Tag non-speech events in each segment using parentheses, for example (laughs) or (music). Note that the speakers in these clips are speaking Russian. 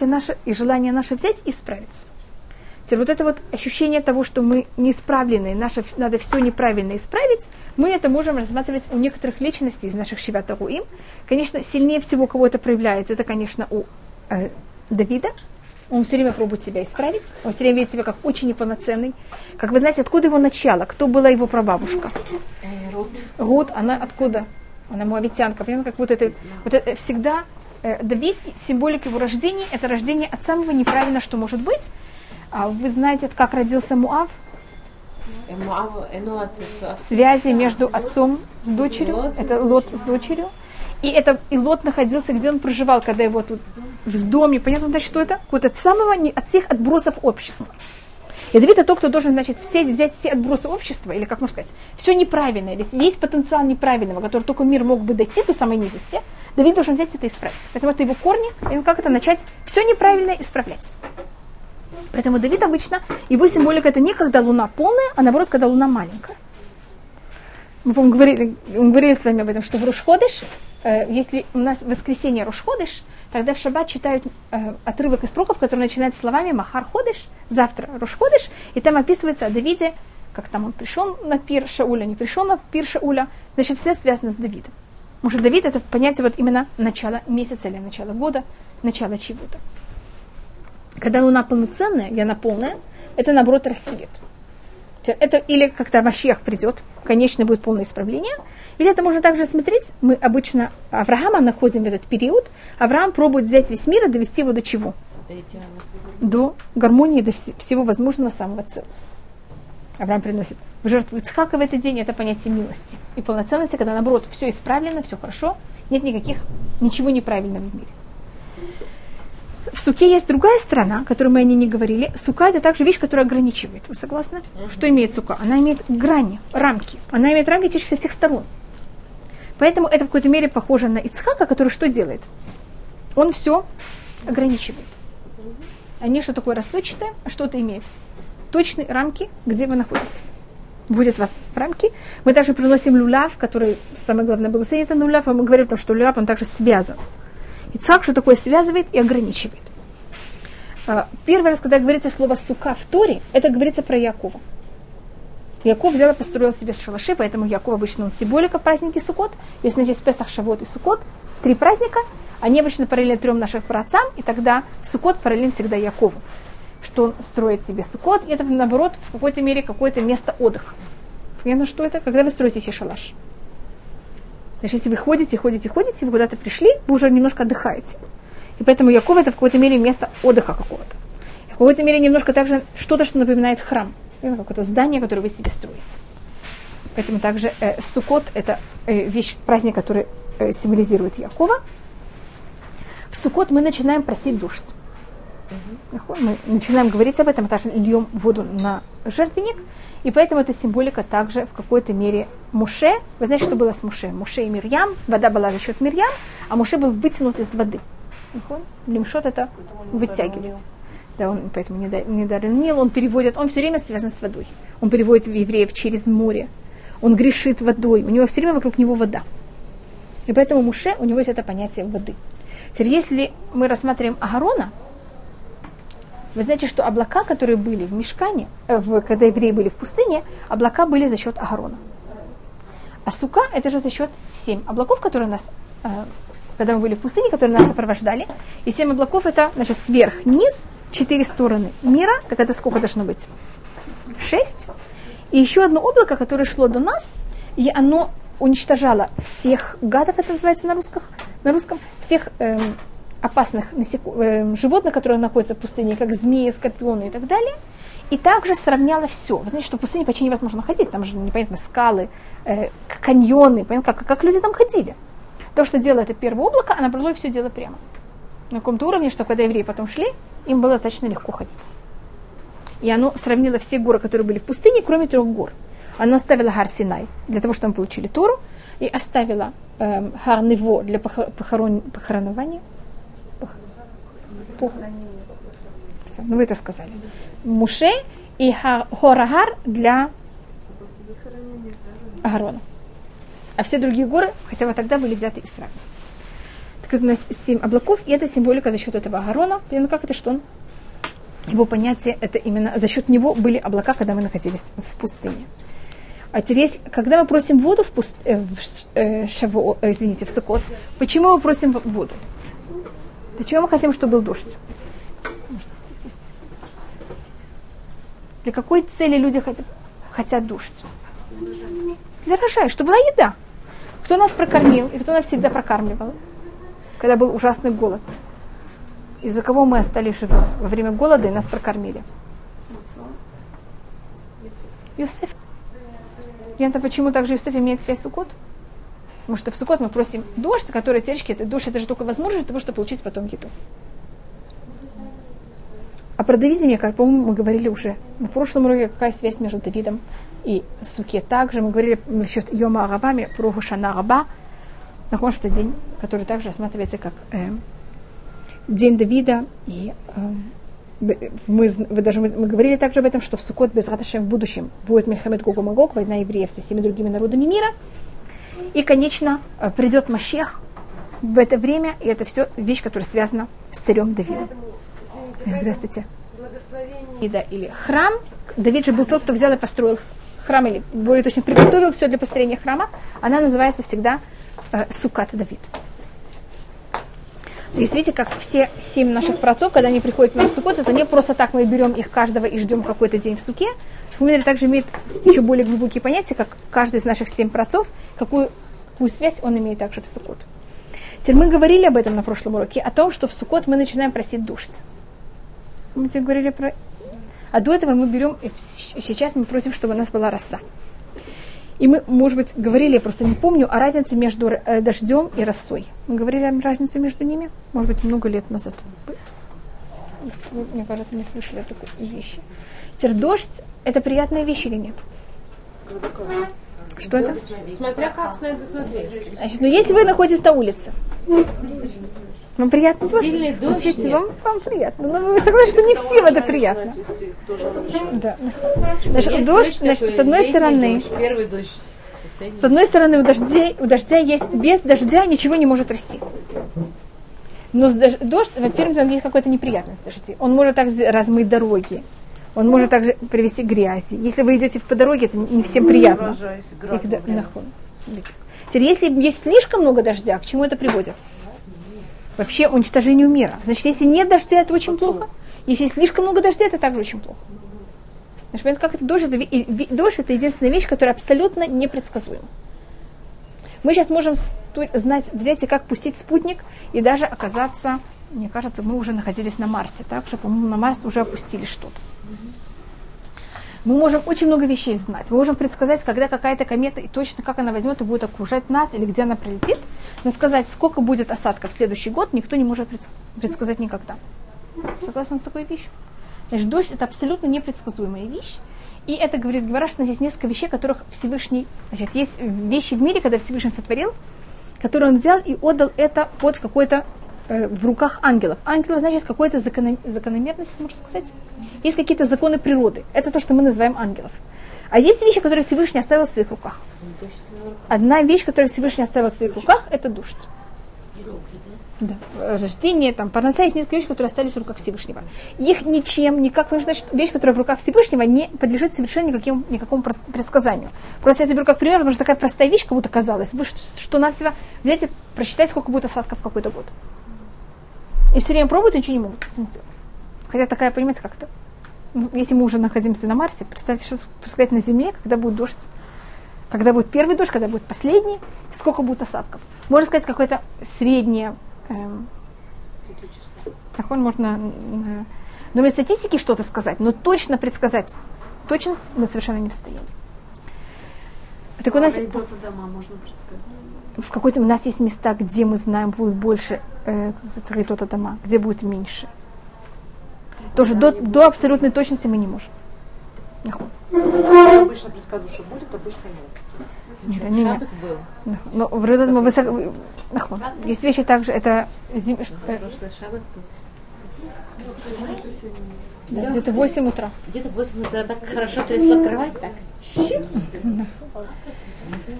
счастье наше и желание наше взять и справиться. Теперь вот это вот ощущение того, что мы неисправлены, наше, надо все неправильно исправить, мы это можем рассматривать у некоторых личностей из наших Шиватагу им. Конечно, сильнее всего, кого это проявляется, это, конечно, у э, Давида. Он все время пробует себя исправить, он все время видит себя как очень неполноценный. Как вы знаете, откуда его начало? Кто была его прабабушка? Э, Рут. Рут, она откуда? Она муавитянка. Понимаете, как вот это, вот это всегда Давид, символика его рождения, это рождение от самого неправильного, что может быть. А вы знаете, как родился Муав? Э, э, ну, Связи между отцом с дочерью. Это Лот с дочерью. И, это, и Лот находился, где он проживал, когда его тут в доме. Понятно, значит, что это? Вот от самого, от всех отбросов общества. И Давид это тот, кто должен, значит, все, взять все отбросы общества, или как можно сказать, все неправильное, ведь весь потенциал неправильного, который только мир мог бы дойти до самой низости, Давид должен взять это и исправить. Поэтому это его корни, и он как это начать все неправильное исправлять. Поэтому Давид обычно, его символика это не когда луна полная, а наоборот, когда луна маленькая. Мы, по-моему, говорили, мы говорили с вами об этом, что в Рушходыш, э, если у нас воскресенье Рушходыш, тогда в шаббат читают э, отрывок из пророков, который начинается словами Махар Ходыш, завтра Рушходыш, и там описывается о Давиде, как там он пришел на пир Шауля, не пришел на пир Шауля, значит, все связано с Давидом. Потому что Давид это понятие вот именно начало месяца или начало года, начало чего-то. Когда луна полноценная, она полная, это наоборот расцвет. Это или когда Машиах придет, конечно, будет полное исправление, или это можно также смотреть, мы обычно Авраама находим этот период, Авраам пробует взять весь мир и довести его до чего? до гармонии, до вс- всего возможного самого целого. Авраам приносит в жертву Ицхака в этот день, это понятие милости и полноценности, когда наоборот все исправлено, все хорошо, нет никаких, ничего неправильного в мире. В суке есть другая сторона, о которой мы о ней не говорили. Сука это также вещь, которая ограничивает. Вы согласны? Что имеет сука? Она имеет грани, рамки. Она имеет рамки со всех сторон. Поэтому это в какой-то мере похоже на Ицхака, который что делает? Он все ограничивает. А не что такое расплывчатое, а что это имеет. Точные рамки, где вы находитесь. Вводят вас в рамки. Мы также приносим люляв, который, самое главное, благословение это люляв, а мы говорим, о том, что люляв, он также связан. Ицхак, что такое связывает и ограничивает. А, Первый раз, когда говорится слово «сука» в Торе, это говорится про Якова. Яков взял и построил себе шалаши, поэтому Яков обычно он символика праздники Сукот. Если здесь Песах, Шавот и Сукот, три праздника, они обычно параллельно трем наших праотцам, и тогда Сукот параллельно всегда Якову. Что он строит себе Сукот, и это наоборот в какой-то мере какое-то место отдыха. Понятно, что это? Когда вы строите себе шалаш. Значит, если вы ходите, ходите, ходите, вы куда-то пришли, вы уже немножко отдыхаете. И поэтому Яков это в какой-то мере место отдыха какого-то. И в какой-то мере немножко также что-то, что напоминает храм. Какое-то здание, которое вы себе строите. Поэтому также э, Сукот это э, вещь, праздник, который э, символизирует Якова. В Сукот мы начинаем просить дождь. Мы начинаем говорить об этом, а также льем воду на жертвенник. И поэтому эта символика также в какой-то мере Муше. Вы знаете, что было с Муше? Муше и Мирьям. Вода была за счет Мирьям, а Муше был вытянут из воды. Лимшот это вытягивается. Да, он поэтому не, да, не дарен Нил, он переводит, он все время связан с водой. Он переводит евреев через море. Он грешит водой. У него все время вокруг него вода. И поэтому Муше, у него есть это понятие воды. Теперь, если мы рассматриваем Агарона, вы знаете, что облака, которые были в Мешкане, э, в, когда евреи были в пустыне, облака были за счет Агарона. А сука это же за счет семь облаков, которые нас, э, когда мы были в пустыне, которые нас сопровождали. И семь облаков это, значит, сверх-низ, четыре стороны мира, так это сколько должно быть? Шесть. И еще одно облако, которое шло до нас, и оно уничтожало всех гадов, это называется на, русском, на русском, всех эм, опасных насеко- эм, животных, которые находятся в пустыне, как змеи, скорпионы и так далее. И также сравняло все. Вы знаете, что в пустыне почти невозможно ходить, там же непонятно скалы, э, каньоны, понятно, как, как люди там ходили. То, что делало это первое облако, оно брало и все дело прямо. На каком-то уровне, что когда евреи потом шли, им было достаточно легко ходить. И оно сравнило все горы, которые были в пустыне, кроме трех гор. Оно оставило Гар Синай для того, чтобы мы получили Тору, и оставило эм, Гар Нево для похор- похорон- похоронования. Всё, Ну, вы это сказали. Муше и Хорагар для Агарона. А все другие горы, хотя бы тогда были взяты Израилем. когда у нас семь облаков, и это символика за счет этого Агарона. Примерно как это, что он его понятие, это именно за счет него были облака, когда мы находились в пустыне. А теперь, если- когда мы просим воду в, пуст, э, в э, Шавуо- э, извините, в Сукот, почему мы просим в- Почему мы хотим, чтобы был дождь? Для какой цели люди хотят, хотят дождь? Для рожая, чтобы была еда. Кто нас прокормил и кто нас всегда прокармливал, когда был ужасный голод? Из-за кого мы остались живы? Во время голода и нас прокормили. Юсеф. И это почему также Юсеф имеет связь с Сукот? Потому что в Сукот мы просим дождь, который течки, это дождь, это же только возможность для того, чтобы получить потом еду. А про Давида, мне кажется, по-моему, мы говорили уже на прошлом уроке, какая связь между Давидом и Суке. Также мы говорили насчет Йома Арабами, про Гушана Раба. Нахуй, что день, который также рассматривается как э, День Давида. И э, мы, вы даже, мы, мы говорили также об этом, что в Сукот без Раташем в будущем будет Мельхамед Гогу Магог, война евреев со всеми другими народами мира. И, конечно, э, придет Машех в это время, и это все вещь, которая связана с царем Давидом. Здравствуйте. Давида или храм. Давид же был тот, кто взял и построил храм, или более точно приготовил все для построения храма. Она называется всегда э, Сукат Давид. Есть видите, как все семь наших працов, когда они приходят нам в Сукот, это не просто так мы берем их каждого и ждем какой-то день в Суке. Шхуминер также имеет еще более глубокие понятия, как каждый из наших семь працов, какую, какую связь он имеет также в Сукот. Теперь мы говорили об этом на прошлом уроке, о том, что в Сукот мы начинаем просить дождь. Мы тебе говорили про... А до этого мы берем, и сейчас мы просим, чтобы у нас была роса. И мы, может быть, говорили, я просто не помню, о разнице между э, дождем и росой. Мы говорили о разнице между ними, может быть, много лет назад. Вы, мне кажется, не слышали такой вещи. Теперь дождь – это приятная вещь или нет? Что это? Смотря как на это смотреть. Значит, ну если вы находитесь на улице, вам приятно дождь? Сильный Вот дождь видите, нет. вам, вам приятно. Но вы согласны, что не всем это приятно. Да. Значит, Есть дождь, значит, с одной стороны, дождь, Первый дождь. с одной стороны, у дождя, у дождя есть, без дождя ничего не может расти. Но дождь, во-первых, там есть какая-то неприятность дождя. Он может также размыть дороги. Он может также привести к грязи. Если вы идете по дороге, это не всем приятно. Когда- нахон. Теперь, если есть слишком много дождя, к чему это приводит? Вообще уничтожению мира. Значит, если нет дождя, это очень плохо. Если слишком много дождя, это также очень плохо. Значит, понимаете, как это дождь, это, дождь это единственная вещь, которая абсолютно непредсказуема. Мы сейчас можем знать, взять и как пустить спутник и даже оказаться, мне кажется, мы уже находились на Марсе, так что, по-моему, на Марс уже опустили что-то. Мы можем очень много вещей знать. Мы можем предсказать, когда какая-то комета и точно как она возьмет и будет окружать нас, или где она прилетит. Но сказать, сколько будет осадков в следующий год, никто не может предс- предсказать никогда. Согласны с такой вещью? Значит, дождь это абсолютно непредсказуемая вещь. И это говорит Гвара, что есть несколько вещей, которых Всевышний... Значит, есть вещи в мире, когда Всевышний сотворил, которые он взял и отдал это под какой-то в руках ангелов. Ангелов значит закономер, закономерность, можно сказать. Есть какие-то законы природы. Это то, что мы называем ангелов. А есть вещи, которые Всевышний оставил в своих руках. Одна вещь, которую Всевышний оставил в своих руках, это дождь. Да. Э, Рождение, там, парноса, есть несколько вещей, которые остались в руках Всевышнего. Их ничем, никак, потому что вещь, которая в руках Всевышнего, не подлежит совершенно никаким, никакому предсказанию. Просто я беру как пример, потому что такая простая вещь, как будто казалось. Вы что на себя взять и просчитать, сколько будет осадков в какой-то год. И все время пробуют, и ничего не могут сделать. Хотя такая, понимаете, как-то. Ну, Если мы уже находимся на Марсе, представьте, что сказать на Земле, когда будет дождь. Когда будет первый дождь, когда будет последний, сколько будет осадков. Можно сказать, какое-то среднее эм, можно м, но без статистики что-то сказать, но точно предсказать точность мы совершенно не в состоянии. Так у нас дома можно предсказать. В какой-то у нас есть места, где мы знаем будет больше, э, как дома, где будет меньше. Тоже до, до абсолютной точности мы не можем. Обычно предсказываю, что будет, обычно нет. Да, не, не. Был. Но в Ритоте мы высоко-. Есть вещи также, это зим- э, да, где-то 8 утра. Где-то в 8 утра так хорошо трясла кровать, так.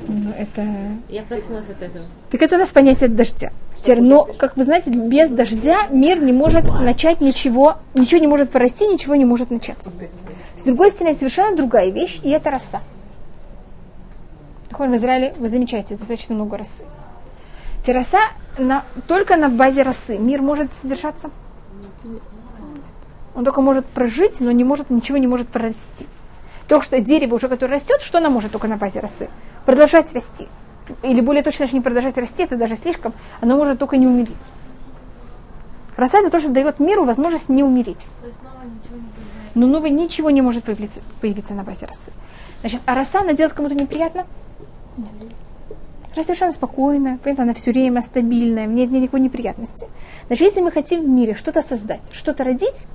Но это Я проснулась от этого. Так это у нас понятие дождя. Теперь, Но, как вы знаете, без дождя мир не может начать ничего, ничего не может порасти, ничего не может начаться. С другой стороны, совершенно другая вещь, и это роса. В Израиле вы замечаете достаточно много росы. Терраса на, только на базе росы. Мир может содержаться. Он только может прожить, но не может, ничего не может прорасти. То, что дерево уже, которое растет, что оно может только на базе росы? Продолжать расти или более точно даже не продолжать расти, это даже слишком, оно может только не умереть. Роса это то, что дает миру возможность не умереть. Но новое ничего не может появиться, появиться на базе росы. Значит, а роса, она делает кому-то неприятно? Нет. Роса совершенно спокойная, понимаете, она все время стабильная, нет никакой неприятности. Значит, если мы хотим в мире что-то создать, что-то родить,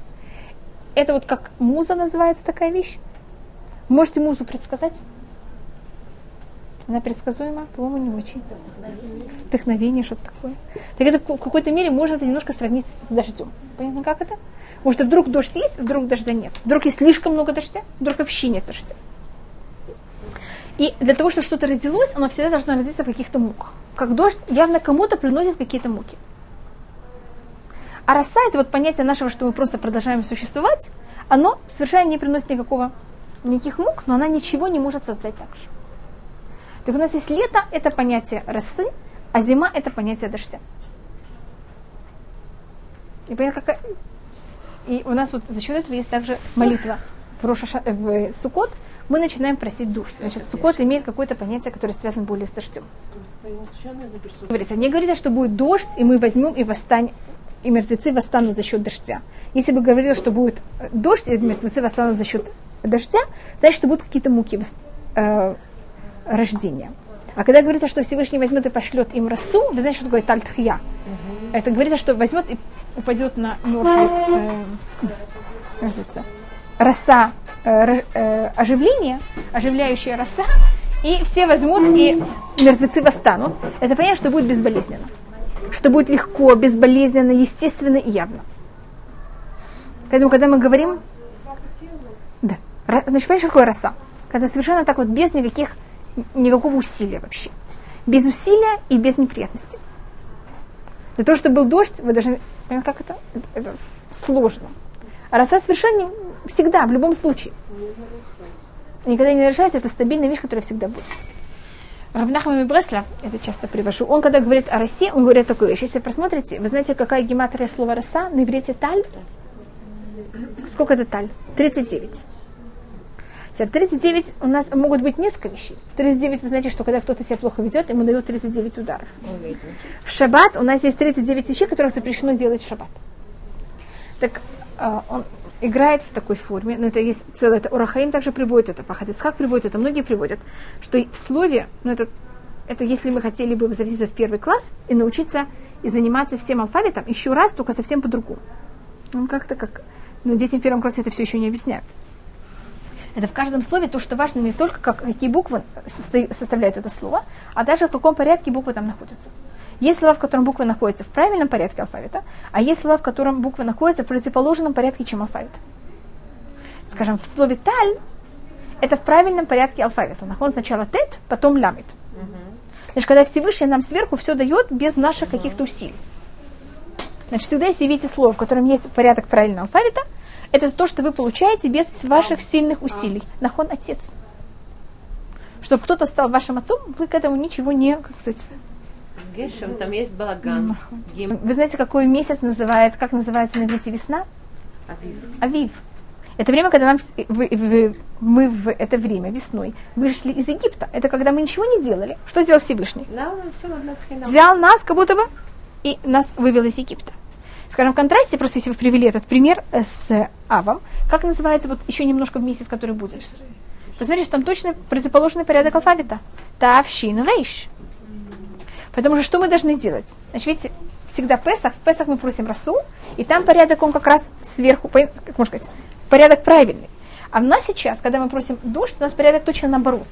это вот как муза называется такая вещь. Можете музу предсказать? Она предсказуема? По-моему, не очень. Вдохновение, что-то такое. Так это в какой-то мере можно это немножко сравнить с дождем. Понятно, как это? Может, вдруг дождь есть, вдруг дождя нет. Вдруг есть слишком много дождя, вдруг вообще нет дождя. И для того, чтобы что-то родилось, оно всегда должно родиться в каких-то муках. Как дождь явно кому-то приносит какие-то муки. А роса, это вот понятие нашего, что мы просто продолжаем существовать, оно совершенно не приносит никакого, никаких мук, но она ничего не может создать так же. Так у нас есть лето, это понятие росы, а зима это понятие дождя. И, понятно, как... и у нас вот за счет этого есть также молитва в, Рошаша... в Сукот. Мы начинаем просить душ. Значит, Сукот имеет какое-то понятие, которое связано более с дождем. Говорится, не говорится, что будет дождь, и мы возьмем и восстанем, и мертвецы восстанут за счет дождя. Если бы говорили, что будет дождь, и мертвецы восстанут за счет дождя, значит, будут какие-то муки э, рождения. А когда говорится, что Всевышний возьмет и пошлет им росу, вы знаете, что такое тальтхия? Угу. Это говорится, что возьмет и упадет на мертвый, э, роса, э, э, оживление, оживляющая роса, и все возьмут и мертвецы восстанут. Это понятно, что будет безболезненно. Что будет легко, безболезненно, естественно и явно. Поэтому, когда мы говорим... Значит, понимаешь, что такое роса? Когда совершенно так вот без никаких никакого усилия вообще. Без усилия и без неприятностей. Для того, чтобы был дождь, вы даже... Как это? Это, это сложно. А роса совершенно всегда, в любом случае. Никогда не нарушается, это стабильная вещь, которая всегда будет. Равнахам Бресла, это часто привожу, он когда говорит о росе, он говорит такую вещь. Если посмотрите, вы знаете, какая гематрия слова роса на иврите таль? Сколько это таль? 39. Теперь 39 у нас могут быть несколько вещей. 39, вы знаете, что когда кто-то себя плохо ведет, ему дают 39 ударов. В шаббат у нас есть 39 вещей, которых запрещено делать в шаббат. Так э, он играет в такой форме, но это есть целое, это Урахаим также приводит это, Пахадицхак приводит это, многие приводят, что в слове, ну это, это если мы хотели бы возвратиться в первый класс и научиться и заниматься всем алфавитом, еще раз, только совсем по-другому. Ну, как-то как, но детям в первом классе это все еще не объясняют. Это в каждом слове то, что важно не только как, какие буквы составляют это слово, а даже в каком порядке буквы там находятся. Есть слова, в котором буквы находятся в правильном порядке алфавита, а есть слова, в котором буквы находятся в противоположном порядке, чем алфавит. Скажем, в слове таль это в правильном порядке алфавита. Находится сначала тет, потом лямит. Значит, когда Всевышний нам сверху все дает без наших каких-то усилий. Значит, всегда если видите слово, в котором есть порядок правильного алфавита, это то, что вы получаете без ваших сильных усилий. Нахон отец. Чтобы кто-то стал вашим отцом, вы к этому ничего не, как сказать, Гешем, там есть балаган. Вы знаете, какой месяц называет, как называется на иврите весна? Авив. Авив. Это время, когда нам, вы, вы, мы в это время, весной, вышли из Египта. Это когда мы ничего не делали. Что сделал Всевышний? Взял нас, как будто бы, и нас вывел из Египта. Скажем, в контрасте, просто если вы привели этот пример с Авом, как называется вот еще немножко в месяц, который будет? Посмотрите, там точно противоположный порядок алфавита. Тавщин вейш. Потому что что мы должны делать? Значит, видите, всегда Песах, в Песах мы просим расу, и там порядок, он как раз сверху, как можно сказать, порядок правильный. А у нас сейчас, когда мы просим дождь, у нас порядок точно наоборот.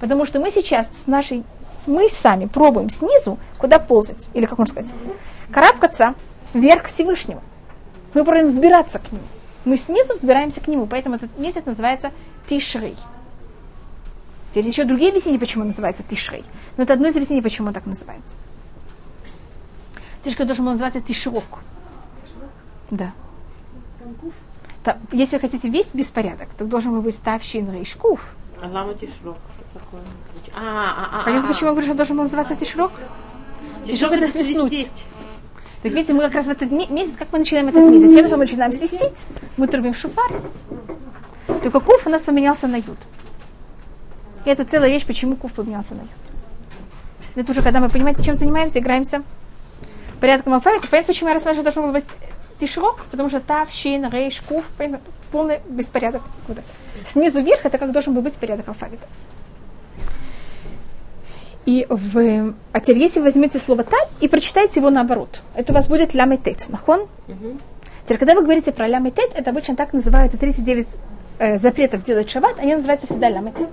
Потому что мы сейчас с нашей, мы сами пробуем снизу, куда ползать, или как можно сказать, карабкаться вверх к Всевышнему. Мы пробуем взбираться к нему. Мы снизу взбираемся к нему, поэтому этот месяц называется Тишрей. Есть еще другие объяснения, почему он называется Тишрей. Но это одно из объяснений, почему он так называется. Тишка должен был называться Тишрок. Да. Та- если вы хотите весь беспорядок, то должен был быть Тавшин Рейшкуф. А лама тишрок? Что такое? А, а. Понятно, почему я говорю, что должен был называться Тишрок? Тишрок это свистеть. Так видите, мы как раз в этот ме- месяц, как мы начинаем этот месяц? Тем, что мы начинаем свистеть, мы трубим шуфар. Только куф у нас поменялся на ют. И это целая вещь, почему куф поменялся на ют. Это уже когда мы, понимаете, чем занимаемся, играемся порядком алфавита. Понятно, почему я рассматриваю, что должен был быть тишрок, потому что тав, щин, рейш, куф, полный беспорядок. Снизу вверх это как должен был быть порядок алфавита. И в... А вы возьмете слово таль и прочитаете его наоборот, это у вас будет ламетет, нахон? Теперь, когда вы говорите про ламетет, это обычно так называется 39 э, запретов делать шаббат, они называются всегда ламетет.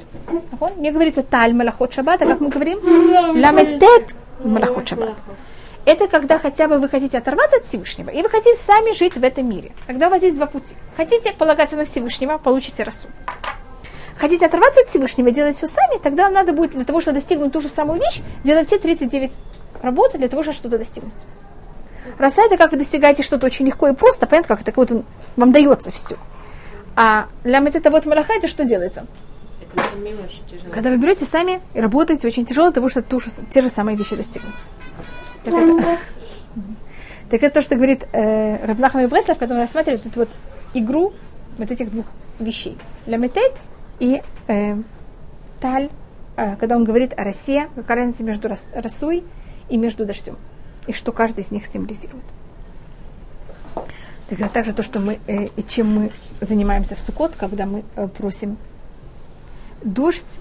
Нахон? Не говорится таль малахот шаббат, а как мы говорим? Ламетет малахот шаббат. Это когда хотя бы вы хотите оторваться от Всевышнего, и вы хотите сами жить в этом мире. Тогда у вас есть два пути. Хотите полагаться на Всевышнего, получите расу. Хотите оторваться от Всевышнего, делать все сами, тогда вам надо будет для того, чтобы достигнуть ту же самую вещь, делать все 39 работ для того, чтобы что-то достигнуть. Роса это как вы достигаете что-то очень легко и просто, понятно, как это как вот вам дается все. А лямет это вот малаха, это что делается? Это самим очень тяжело. Когда вы берете сами и работаете очень тяжело для того, чтобы ту же- те же самые вещи достигнуть. Так это, (laughs) так это то, что говорит э, Равнахам и Бреслав, когда он рассматривает эту вот игру вот этих двух вещей. Ламетет и э, таль, э, когда он говорит о росе, какая разница между рос- росой и между дождем. И что каждый из них символизирует. Так это также то, что мы, э, и чем мы занимаемся в Суккот, когда мы э, просим дождь.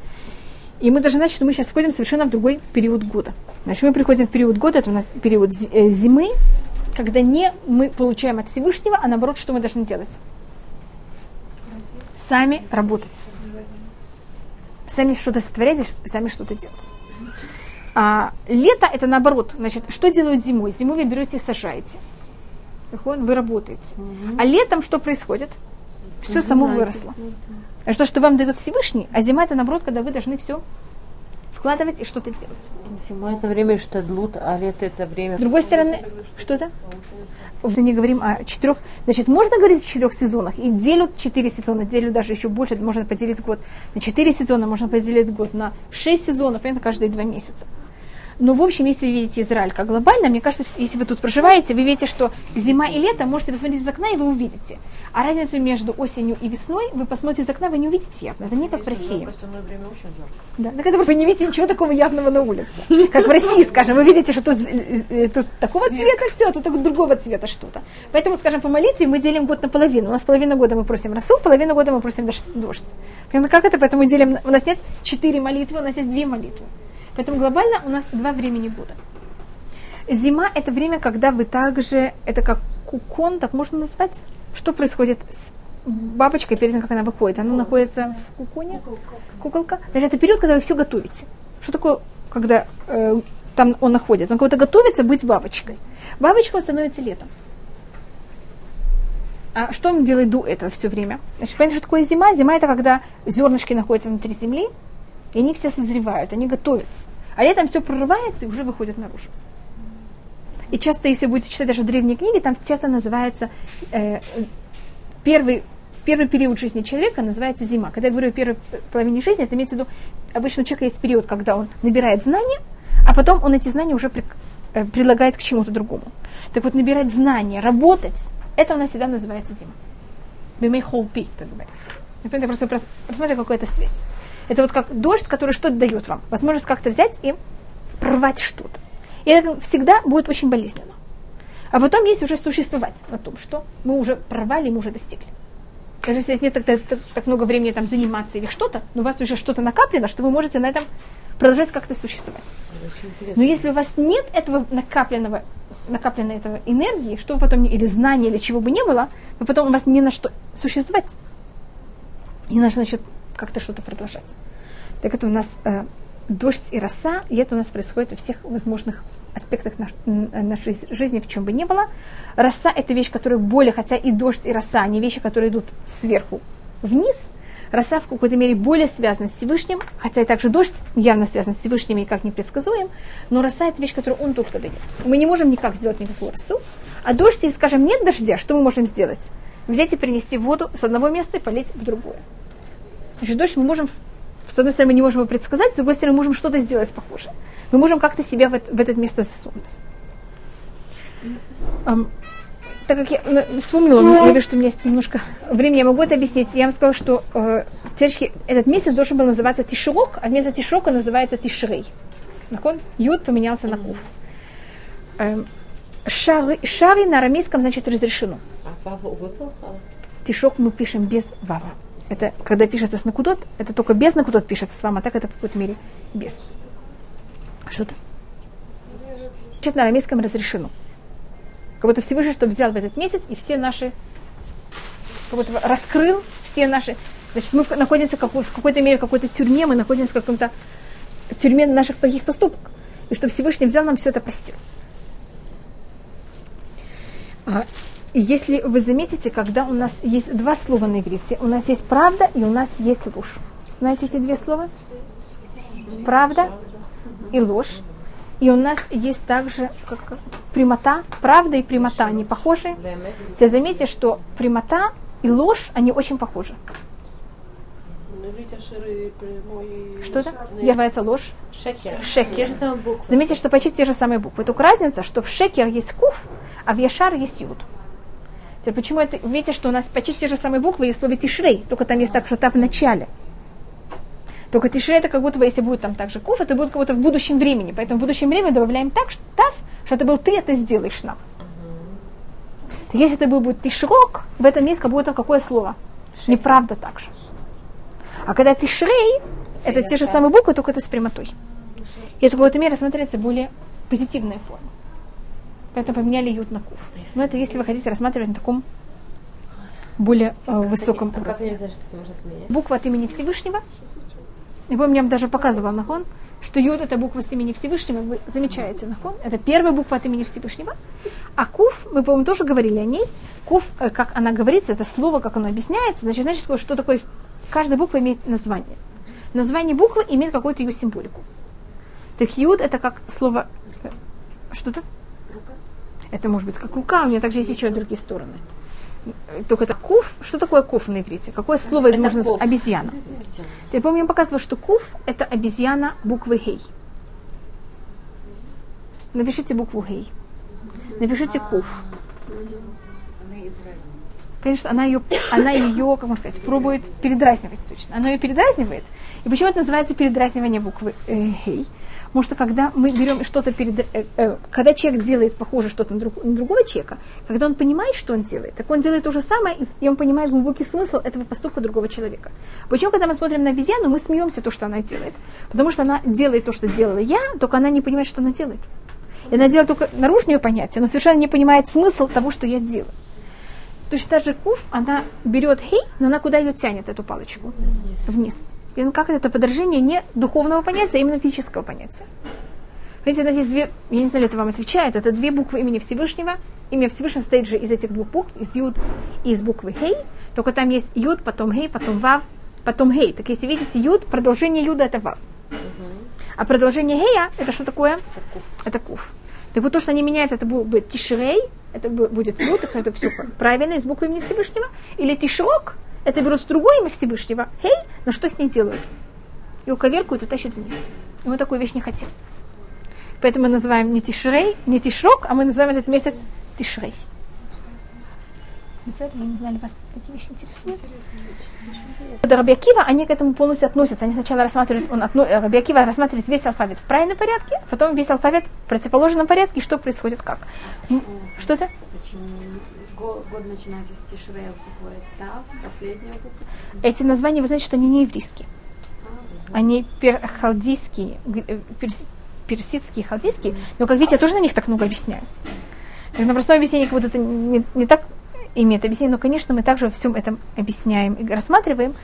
И мы должны знать, что мы сейчас входим совершенно в другой период года. Значит, мы приходим в период года, это у нас период э, зимы, когда не мы получаем от Всевышнего, а наоборот, что мы должны делать? Сами работать. Сами что-то сотворять, сами что-то делать. А лето это наоборот. Значит, что делают зимой? Зимой вы берете и сажаете. Вы работаете. А летом что происходит? Все само выросло. А что, что вам дает Всевышний, а зима это наоборот, когда вы должны все вкладывать и что-то делать. Зима это время штадлут, а лето это время... С другой стороны, что это? Мы не говорим о четырех. Значит, можно говорить о четырех сезонах. И делят четыре сезона, делят даже еще больше, можно поделить год. На четыре сезона можно поделить год, на шесть сезонов, понятно, каждые два месяца. Но, в общем, если вы видите Израиль как глобально, мне кажется, если вы тут проживаете, вы видите, что зима и лето, можете посмотреть из окна, и вы увидите. А разницу между осенью и весной вы посмотрите из окна, вы не увидите явно. Это не как в России. В остальное время очень жарко. Да, так это вы не видите ничего такого явного на улице. Как в России, скажем, вы видите, что тут, э, э, тут такого цвета все, а тут другого цвета что-то. Поэтому, скажем, по молитве мы делим год наполовину. У нас половину года мы просим росу, половину года мы просим дождь-. Понятно, как это? Поэтому мы делим, у нас нет четыре молитвы, у нас есть две молитвы. Поэтому глобально у нас два времени года. Зима – это время, когда вы также, это как кукон, так можно назвать? Что происходит с бабочкой перед тем, как она выходит? Она находится в куконе? Куколка. Значит, это период, когда вы все готовите. Что такое, когда э, там он находится? Он кого-то готовится быть бабочкой. Бабочка становится летом. А что он делает до этого все время? Значит, понятно, что такое зима? Зима это когда зернышки находятся внутри земли, и они все созревают, они готовятся. А летом все прорывается и уже выходит наружу. И часто, если будете читать даже древние книги, там часто называется э, первый, первый период жизни человека называется зима. Когда я говорю о первой половине жизни, это имеется в виду, обычно у человека есть период, когда он набирает знания, а потом он эти знания уже при- э, прилагает к чему-то другому. Так вот, набирать знания, работать, это у нас всегда называется зима. Бимейхолпи, это называется. Я просто прос- посмотрю, какая-то связь. Это вот как дождь, который что-то дает вам. Возможность как-то взять и прорвать что-то. И это всегда будет очень болезненно. А потом есть уже существовать на том, что мы уже прорвали, мы уже достигли. Даже если нет так, так- так много времени там заниматься или что-то, но у вас уже что-то накоплено, что вы можете на этом продолжать как-то существовать. Но если у вас нет этого накопленного, накопленной этого энергии, что вы потом, или знания, или чего бы не было, вы потом у вас не на что существовать. Не на что значит, как-то что-то продолжать. Так это у нас э, дождь и роса, и это у нас происходит во всех возможных аспектах наш- н- нашей жизни, в чем бы ни было. Роса – это вещь, которая более, хотя и дождь, и роса, они вещи, которые идут сверху вниз. Роса в какой-то мере более связана с Всевышним, хотя и также дождь явно связан с Всевышним и как непредсказуем, но роса это вещь, которую он только дает. Мы не можем никак сделать никакую росу, а дождь, если, скажем, нет дождя, что мы можем сделать? Взять и принести воду с одного места и полить в другое. Значит, дождь мы можем, с одной стороны, мы не можем его предсказать, с другой стороны, мы можем что-то сделать похожее. Мы можем как-то себя в, это, в это место засунуть. Um, так как я ну, вспомнила, я вижу, что у меня есть немножко времени, я могу это объяснить. Я вам сказала, что э, девочки, этот месяц должен был называться Тиширок, а вместо Тишрока называется Тишрей. Нахон? Юд поменялся на Кув. Эм, шари, шари на арамейском значит разрешено. А Ваву выпал? Тишок мы пишем без вава. Это когда пишется с накудот, это только без накудот пишется с вами, а так это в какой-то мере без. Что-то? Значит, на арамейском разрешено. Как будто Всевышний, чтобы взял в этот месяц и все наши, как будто раскрыл все наши, значит, мы находимся в, какой, в какой-то мере в какой-то тюрьме, мы находимся в каком-то тюрьме наших плохих поступков. И чтобы Всевышний взял нам все это простил. И если вы заметите, когда у нас есть два слова на иврите, у нас есть правда и у нас есть ложь. Знаете эти две слова? Правда и ложь. И у нас есть также как, прямота, правда и прямота, они похожи. Ты заметите, что прямота и ложь, они очень похожи. Что это? Является ложь. Шекер. Шекер. Те же самые буквы. Заметьте, что почти те же самые буквы. Только разница, что в шекер есть куф, а в яшар есть юд. Теперь почему это? Видите, что у нас почти те же самые буквы есть в слове тишрей, только там есть так, что та в начале. Только тишрей это как будто бы, если будет там также куф, это будет как будто в будущем времени. Поэтому в будущем времени добавляем так, что тав, что это был ты, это сделаешь нам. Так если это будет тишрок, в этом есть как будто какое слово? Неправда так же. А когда тишрей, это те же самые буквы, только это с прямотой. И это в какой-то мере рассматривается более позитивная форма. Поэтому поменяли ют на куф. Но это если вы хотите рассматривать на таком более э, высоком А уровне. как что-то можно поменять? Буква от имени Всевышнего. И помню, я вам даже показывала Нахон, что Юд это буква с имени Всевышнего, вы замечаете Нахон, это первая буква от имени Всевышнего. А Куф, мы, по-моему, тоже говорили о ней. Куф, э, как она говорится, это слово, как оно объясняется, значит, значит, что такое, каждая буква имеет название. Название буквы имеет какую-то ее символику. Так Юд это как слово, э, Это может быть как рука, у нее также есть еще другие стороны. Только это куф. Что такое куф на иврите? Какое слово Это можно ков. Обезьяна. Теперь помню, я показывала, что куф это обезьяна буквы гей. Напишите букву гей. Напишите куф. Конечно, она ее, она ее, как можно сказать, пробует передразнивать точно. Она ее передразнивает. И почему это называется передразнивание буквы э, гей? Потому что когда мы берем что-то перед... э, э, когда человек делает похоже что-то на, друг- на другого человека, когда он понимает, что он делает, так он делает то же самое, и, он понимает глубокий смысл этого поступка другого человека. Почему, когда мы смотрим на обезьяну, мы смеемся то, что она делает? Потому что она делает то, что делала я, только она не понимает, что она делает. И она делает только наружное понятие, но совершенно не понимает смысл того, что я делаю. Точно так же куф, она берет хей, но она куда ее тянет, эту палочку? Вниз. Ну, как это подражение не духовного понятия, а именно физического понятия. Видите, у нас есть две, я не знаю, это вам отвечает, это две буквы имени Всевышнего. Имя Всевышнего состоит же из этих двух букв, из Юд и из буквы Хей. Только там есть Юд, потом Хей, потом Вав, потом Хей. Так если видите Юд, продолжение Юда это Вав. А продолжение Хея это что такое? Это Куф. Так вот то, что они меняются, это будет, Тишрей, это бу- будет Юд, это все правильно, из буквы имени Всевышнего. Или Тишрок, это берут другое имя Всевышнего, Хей, но что с ней делают? Его коверкуют и тащат вниз. И мы такую вещь не хотим. Поэтому мы называем не Тишрей, не Тишрок, а мы называем этот месяц Тишрей. Я не знали, вас такие вещи интересуют. Раби Акива, они к этому полностью относятся. Они сначала рассматривают, он отно, Раби Акива рассматривает весь алфавит в правильном порядке, потом весь алфавит в противоположном порядке, что происходит как. М, Что это? Почему год начинается с тишрея буквы Тав, последняя буква? Эти названия, вы знаете, что они не еврейские. Они перхалдийские, г- э, перс- персидские, халдейские, но, как видите, я тоже на них так много объясняю. Так На простом объяснении как будто это не, не так имеет объяснение, но, конечно, мы также во всем этом объясняем и рассматриваем.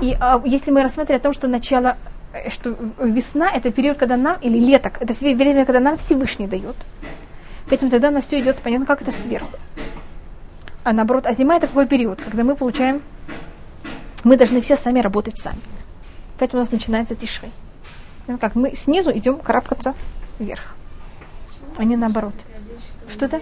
И а, если мы рассматриваем о том, что начало, э, что весна – это период, когда нам, или лето, это время, когда нам Всевышний дает. Поэтому тогда на все идет, понятно, как это сверху. А наоборот, а зима – это какой период, когда мы получаем Мы должны все сами работать сами. Поэтому у нас начинается тишрей. Ну, как мы снизу идем карабкаться вверх, а не наоборот. Что-то?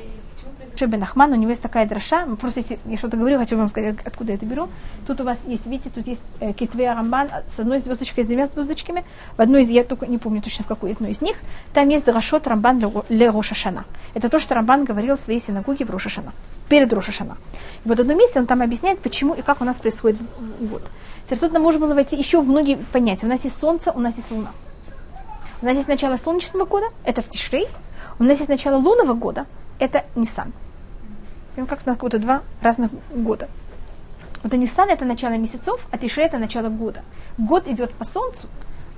Шебен Ахман, у него есть такая дроша. Просто если я что-то говорю, хочу вам сказать, откуда я это беру. Тут у вас есть, видите, тут есть э, Китве Рамбан с одной звездочкой, с двумя звездочками. В одной из, я только не помню точно в какой из, но из них, там есть Драшот Рамбан Ле Рошашана. Это то, что Рамбан говорил в своей синагоге в Рошашана, перед Рошашана. И вот в одном месте он там объясняет, почему и как у нас происходит год. Теперь тут нам можно было войти еще в многие понятия. У нас есть солнце, у нас есть луна. У нас есть начало солнечного года, это в Тишрей. У нас есть начало лунного года, это Нисан. Ну, как у нас как два разных года. Вот Нисан это начало месяцев, а Тишрей это начало года. Год идет по солнцу,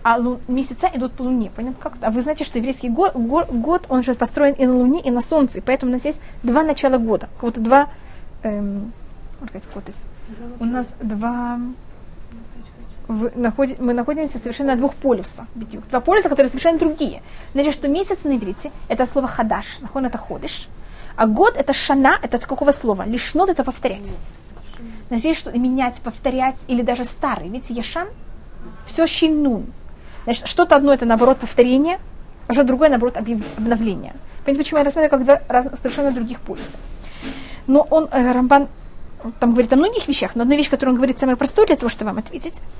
а лу- месяца идут по луне. Понятно? Как? А вы знаете, что еврейский год, год, он же построен и на луне, и на солнце. И поэтому у нас есть два начала года. Как будто два... Эм, у нас два в, находи, мы находимся совершенно на двух полюсах. Два полюса, которые совершенно другие. Значит, что месяц на иврите – это слово хадаш, нахон это ходишь, а год – это шана, это от какого слова? Лишнот – это повторять. Значит, что менять, повторять или даже старый. Видите, яшан – все щинун. Значит, что-то одно – это, наоборот, повторение, а что другое, наоборот, обновление. Понимаете, почему я рассматриваю как два раз, совершенно других полюса? Но он, э, Рамбан, там говорит о многих вещах, но одна вещь, которую он говорит самая простая для того, чтобы вам ответить –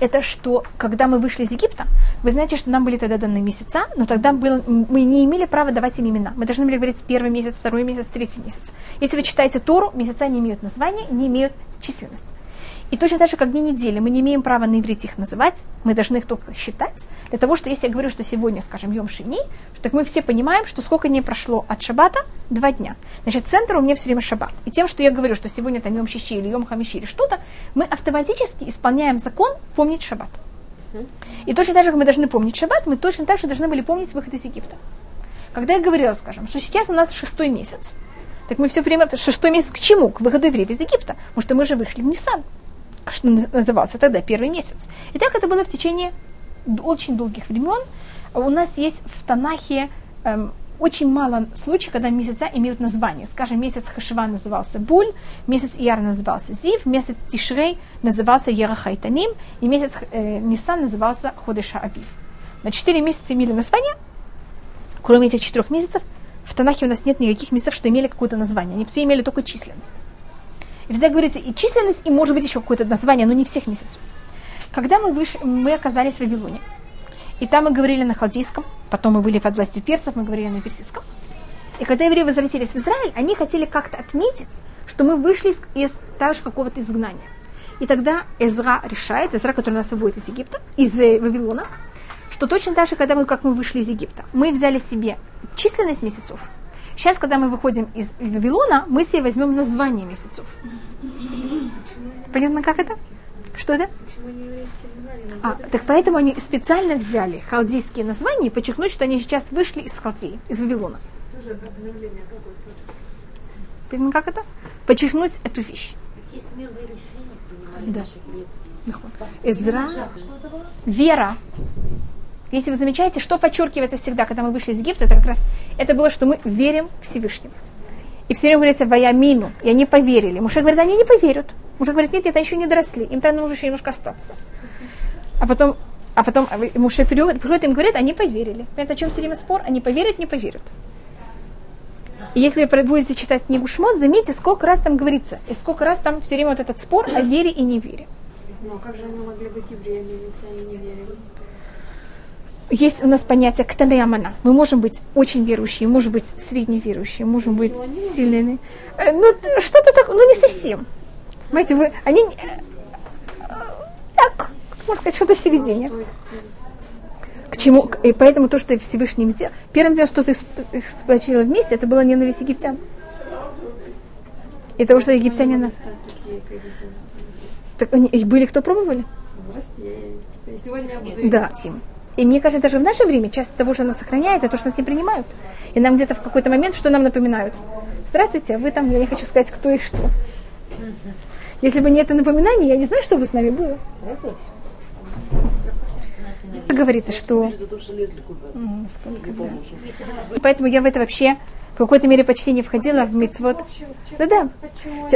это что, когда мы вышли из Египта, вы знаете, что нам были тогда даны месяца, но тогда было, мы не имели права давать им имена. Мы должны были говорить первый месяц, второй месяц, третий месяц. Если вы читаете Тору, месяца не имеют названия, не имеют численность. И точно так же, как дни недели, мы не имеем права на иврите их называть, мы должны их только считать, для того, что если я говорю, что сегодня, скажем, Йом Шини, так мы все понимаем, что сколько дней прошло от Шабата, два дня. Значит, центр у меня все время Шаббат. И тем, что я говорю, что сегодня там Йом Шиши или Йом Хамиши или что-то, мы автоматически исполняем закон помнить Шаббат. И точно так же, как мы должны помнить Шаббат, мы точно так же должны были помнить выход из Египта. Когда я говорила, скажем, что сейчас у нас шестой месяц, так мы все время, шестой месяц к чему? К выходу евреев из Египта. Потому что мы же вышли в Нисан что назывался тогда первый месяц. И так это было в течение очень долгих времен. У нас есть в Танахе эм, очень мало случаев, когда месяца имеют название. Скажем, месяц Хашива назывался Буль, месяц Ияр назывался Зив, месяц Тишрей назывался Ерахайтаним, и месяц э, Нисан назывался Ходыша Авив. На четыре месяца имели название, кроме этих четырех месяцев, в Танахе у нас нет никаких месяцев, что имели какое-то название. Они все имели только численность. И всегда говорится и численность, и может быть еще какое-то название, но не всех месяцев. Когда мы, выш... мы оказались в Вавилоне, и там мы говорили на халдийском, потом мы были под властью персов, мы говорили на персидском. И когда евреи возвратились в Израиль, они хотели как-то отметить, что мы вышли из, из же какого-то изгнания. И тогда Эзра решает, Эзра, который нас выводит из Египта, из э, Вавилона, что точно так же, когда мы, как мы вышли из Египта, мы взяли себе численность месяцев, Сейчас, когда мы выходим из Вавилона, мы себе возьмем название месяцев. Понятно, как это? Что это? А, так поэтому они специально взяли халдейские названия и подчеркнуть, что они сейчас вышли из Халдеи, из Вавилона. Понятно, как это? Подчеркнуть эту вещь. Да. Эзра, вера если вы замечаете, что подчеркивается всегда, когда мы вышли из Египта, это как раз это было, что мы верим Всевышнему. И все время говорится «ваямину», и они поверили. Муж говорит, они не поверят. Муж говорит, нет, это еще не доросли, им там нужно еще немножко остаться. А потом, а потом муж приходит, им говорит, они поверили. Понимаете, о чем все время спор? Они поверят, не поверят. И если вы будете читать книгу Шмот, заметьте, сколько раз там говорится, и сколько раз там все время вот этот спор о вере и невере. Ну, а как же они могли быть евреями, если они не верили? Есть у нас понятие ктанеямана. Мы можем быть очень верующие, можем быть средневерующие, можем быть сильными. Э, ну, что-то так, ну не совсем. Понимаете, вы, они э, так, можно сказать, что-то в середине. К чему? И поэтому то, что Всевышний сделал, первым делом, что ты сплочила вместе, это была ненависть египтян. И того, что египтяне нас... Так они, были кто пробовали? Сегодня я буду Да, Тим. И мне кажется, даже в наше время часть того, что нас сохраняет, это то, что нас не принимают. И нам где-то в какой-то момент что нам напоминают? Здравствуйте, вы там, я не хочу сказать, кто и что. Если бы не это напоминание, я не знаю, что бы с нами было. Говорится, что. Поэтому я в это вообще в какой-то мере почти не входила в мицвод. Да-да.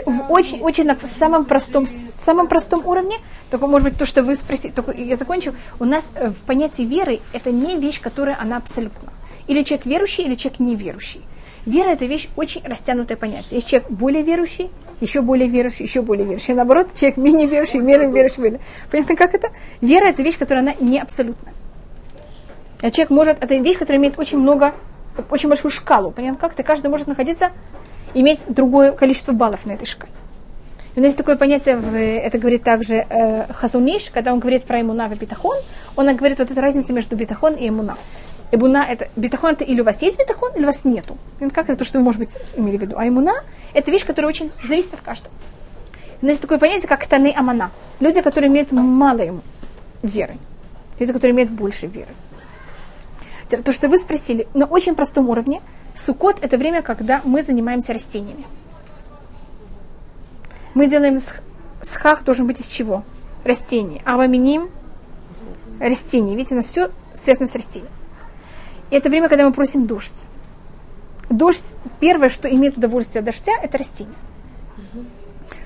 В очень, очень на самом простом, самом простом уровне, только, может быть, то, что вы спросили, только я закончу. У нас э, в понятии веры это не вещь, которая она абсолютна. Или человек верующий, или человек неверующий. Вера это вещь очень растянутое понятие. Есть человек более верующий, еще более верующий, еще более верующий. А наоборот, человек менее верующий, менее верующий. Понятно, как это? Вера это вещь, которая она не абсолютна. А человек может, это вещь, которая имеет очень много, очень большую шкалу. Понятно, как это? Каждый может находиться, иметь другое количество баллов на этой шкале. У нас есть такое понятие, это говорит также э, Хазуниш, когда он говорит про имуна и битахон, он говорит вот эту разницу между битахон и имуна. Имуна это, битахон это или у вас есть битахон, или у вас нету. Как это то, что вы, может быть, имели в виду. А имуна это вещь, которая очень зависит от каждого. У нас есть такое понятие, как таны амана. Люди, которые имеют мало веры. Люди, которые имеют больше веры. То, что вы спросили, на очень простом уровне, сукот это время, когда мы занимаемся растениями. Мы делаем сх- схах должен быть из чего? Растений. А ваминим растений. Видите, у нас все связано с растением. И это время, когда мы просим дождь. Дождь, первое, что имеет удовольствие от дождя, это растение.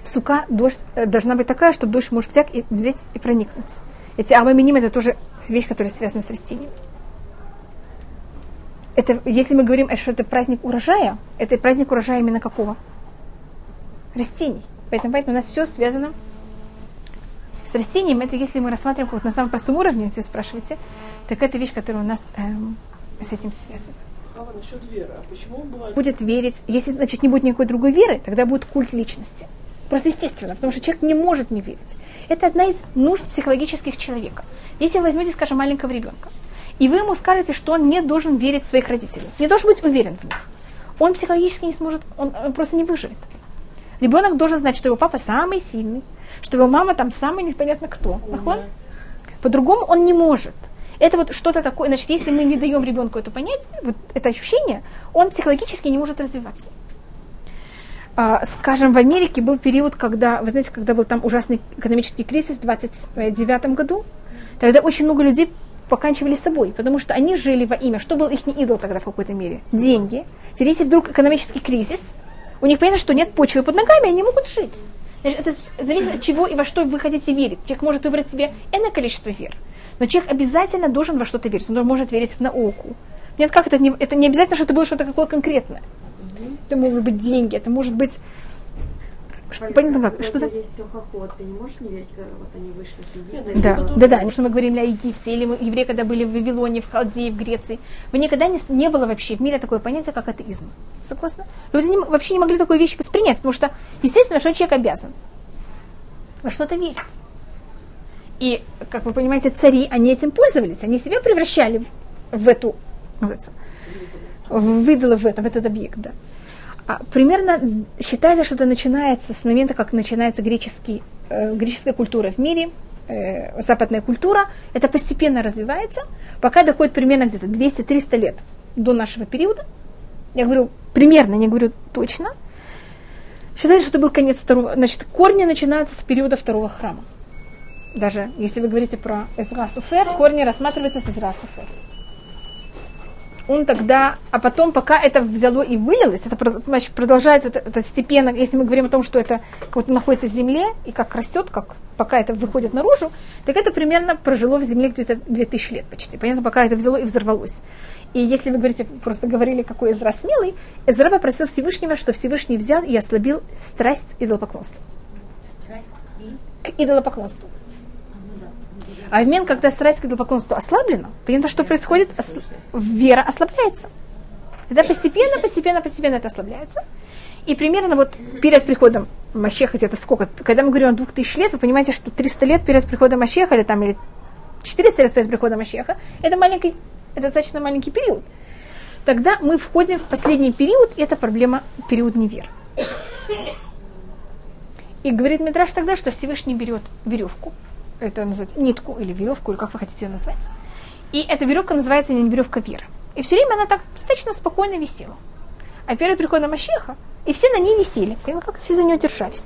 Сука дождь э, должна быть такая, чтобы дождь может взять и, взять и проникнуть. Эти аваминим это тоже вещь, которая связана с растением. Это, если мы говорим, что это праздник урожая, это праздник урожая именно какого? Растений. Поэтому, поэтому у нас все связано с растением. Это если мы рассматриваем вот на самом простом уровне, если вы спрашиваете, так это вещь, которая у нас эм, с этим связана. А вот насчет веры. А почему бывает? Будет верить, если, значит, не будет никакой другой веры, тогда будет культ личности. Просто естественно, потому что человек не может не верить. Это одна из нужд психологических человека. Если вы возьмете, скажем, маленького ребенка, и вы ему скажете, что он не должен верить в своих родителей, не должен быть уверен в них, он психологически не сможет, он, он просто не выживет. Ребенок должен знать, что его папа самый сильный, что его мама там самый непонятно кто. По-другому он не может. Это вот что-то такое, значит, если мы не даем ребенку это понять, вот это ощущение, он психологически не может развиваться. А, скажем, в Америке был период, когда, вы знаете, когда был там ужасный экономический кризис в 29 году, тогда очень много людей поканчивали собой, потому что они жили во имя, что был их идол тогда в какой-то мере? Деньги. Теперь, если вдруг экономический кризис, у них понятно, что нет почвы под ногами, они могут жить. Значит, это зависит от чего и во что вы хотите верить. Человек может выбрать себе энное количество вер, но человек обязательно должен во что-то верить. Он может верить в науку. Нет, как это не, это не обязательно, что это было что-то такое конкретное. Это могут быть деньги, это может быть... Понятно как? Что-то... есть тухоход, ты не можешь не верить, как вот они вышли с Египта? Да, да, да. Потому что мы говорили о Египте, или мы, евреи, когда были в Вавилоне, в Халдее, в Греции. Вы никогда не, не было вообще в мире такое понятие, как атеизм. Согласны? Люди не вообще не могли такую вещь воспринять, потому что, естественно, что человек обязан во что-то верить. И, как вы понимаете, цари, они этим пользовались, они себя превращали в, в эту, называется, в выдало в это, в этот объект, да. А, примерно считается, что это начинается с момента, как начинается греческий, э, греческая культура в мире, э, западная культура, это постепенно развивается, пока доходит примерно где-то 200-300 лет до нашего периода. Я говорю примерно, не говорю точно. Считается, что это был конец второго, значит, корни начинаются с периода второго храма. Даже если вы говорите про Эзра Суфер, корни рассматриваются с Эзра Суфер он тогда, а потом, пока это взяло и вылилось, это значит, продолжается это, это степенно, если мы говорим о том, что это как вот находится в земле и как растет, как пока это выходит наружу, так это примерно прожило в земле где-то 2000 лет почти. Понятно, пока это взяло и взорвалось. И если вы говорите, просто говорили, какой Эзра смелый, Эзра попросил Всевышнего, что Всевышний взял и ослабил страсть идолопоклонства. К идолопоклонству. А в момент, когда страсть к идолопоклонству ослаблена, понятно, что происходит? Осл- Вера ослабляется. Это постепенно, постепенно, постепенно это ослабляется. И примерно вот перед приходом Мащеха, где-то сколько, когда мы говорим о 2000 лет, вы понимаете, что 300 лет перед приходом Мащеха, или там, или 400 лет перед приходом Мащеха, это маленький, это достаточно маленький период. Тогда мы входим в последний период, и это проблема, период невер. И говорит Мидраш тогда, что Всевышний берет веревку, это называется нитку или веревку, или как вы хотите ее назвать. И эта веревка называется не веревка веры. И все время она так достаточно спокойно висела. А перед приходом Мащеха, и все на ней висели, прямо как все за нее держались.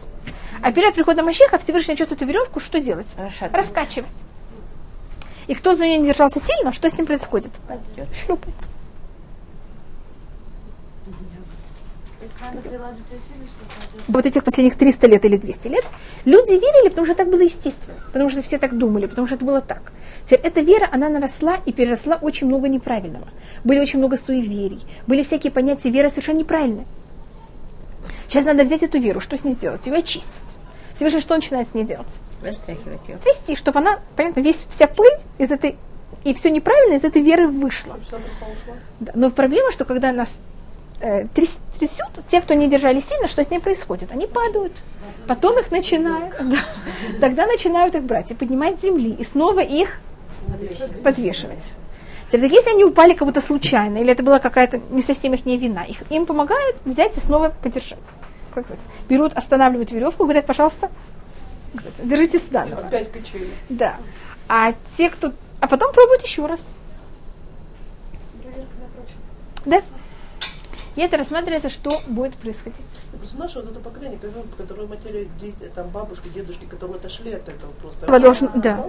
А перед приходом Мащеха Всевышний начнет эту веревку что делать? Расшатывать. Раскачивать. И кто за нее не держался сильно, что с ним происходит? Шлепается. То есть надо приложить усилия, чтобы это- вот этих последних 300 лет или 200 лет, люди верили, потому что так было естественно, потому что все так думали, потому что это было так. Теперь эта вера, она наросла и переросла очень много неправильного. Были очень много суеверий, были всякие понятия веры совершенно неправильные. Сейчас надо взять эту веру, что с ней сделать? Ее очистить. Всевышний что начинает с ней делать? Растряхивать ее. Трясти, чтобы она, понятно, весь, вся пыль из этой, и все неправильно из этой веры ушла. Да, Но проблема, что когда нас э, тряс- трясет, те, кто не держали сильно, что с ними происходит? Они падают. Потом их начинают, да, тогда начинают их брать и поднимать с земли, и снова их подвешивать. Теперь, если они упали как будто случайно, или это была какая-то не совсем их не вина, их, им помогают взять и снова подержать. Как сказать, берут, останавливают веревку, говорят, пожалуйста, как сказать, держите сюда. Опять качели. Да. А те, кто... А потом пробуют еще раз. Да. И это рассматривается, что будет происходить. Просто наше вот это поколение, которое, матери, дети, там, бабушки, дедушки, которые отошли от этого просто. Продолжим- да.